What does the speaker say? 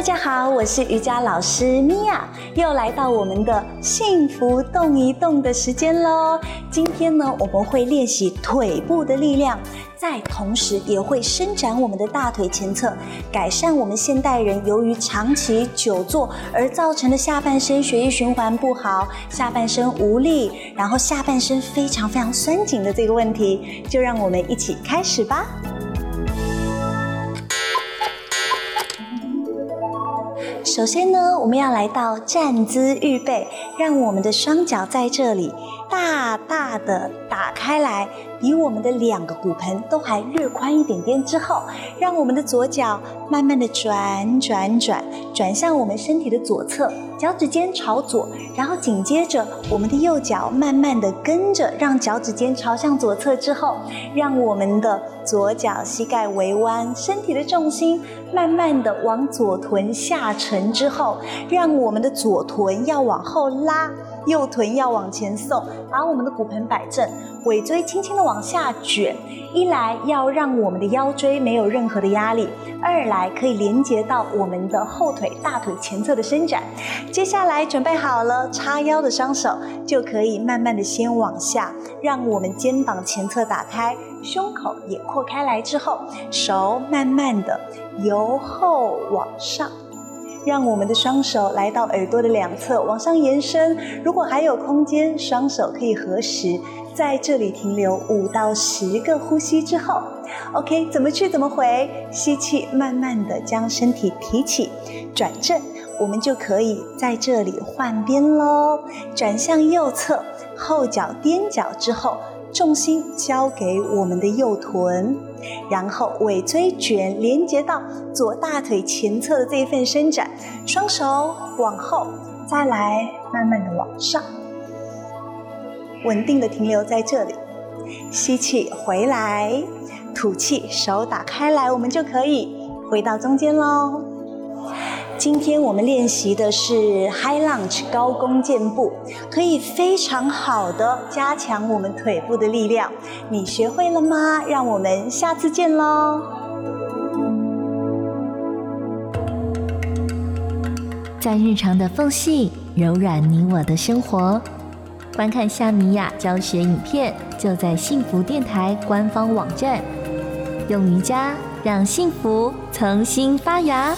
大家好，我是瑜伽老师米娅，又来到我们的幸福动一动的时间喽。今天呢，我们会练习腿部的力量，在同时也会伸展我们的大腿前侧，改善我们现代人由于长期久坐而造成的下半身血液循环不好、下半身无力，然后下半身非常非常酸紧的这个问题。就让我们一起开始吧。首先呢，我们要来到站姿预备，让我们的双脚在这里大大的打开来。比我们的两个骨盆都还略宽一点点之后，让我们的左脚慢慢的转转转，转向我们身体的左侧，脚趾尖朝左，然后紧接着我们的右脚慢慢的跟着，让脚趾尖朝向左侧之后，让我们的左脚膝盖微弯，身体的重心慢慢的往左臀下沉之后，让我们的左臀要往后拉。右臀要往前送，把我们的骨盆摆正，尾椎轻轻的往下卷。一来要让我们的腰椎没有任何的压力，二来可以连接到我们的后腿、大腿前侧的伸展。接下来准备好了，叉腰的双手就可以慢慢的先往下，让我们肩膀前侧打开，胸口也扩开来之后，手慢慢的由后往上。让我们的双手来到耳朵的两侧，往上延伸。如果还有空间，双手可以合十，在这里停留五到十个呼吸之后，OK，怎么去怎么回。吸气，慢慢的将身体提起，转正，我们就可以在这里换边喽。转向右侧，后脚踮脚之后。重心交给我们的右臀，然后尾椎卷连接到左大腿前侧的这一份伸展，双手往后，再来慢慢的往上，稳定的停留在这里，吸气回来，吐气手打开来，我们就可以回到中间喽。今天我们练习的是 High Lunge 高弓箭步，可以非常好的加强我们腿部的力量。你学会了吗？让我们下次见喽！在日常的缝隙柔软你我的生活，观看夏米雅教学影片，就在幸福电台官方网站。用瑜伽让幸福重新发芽。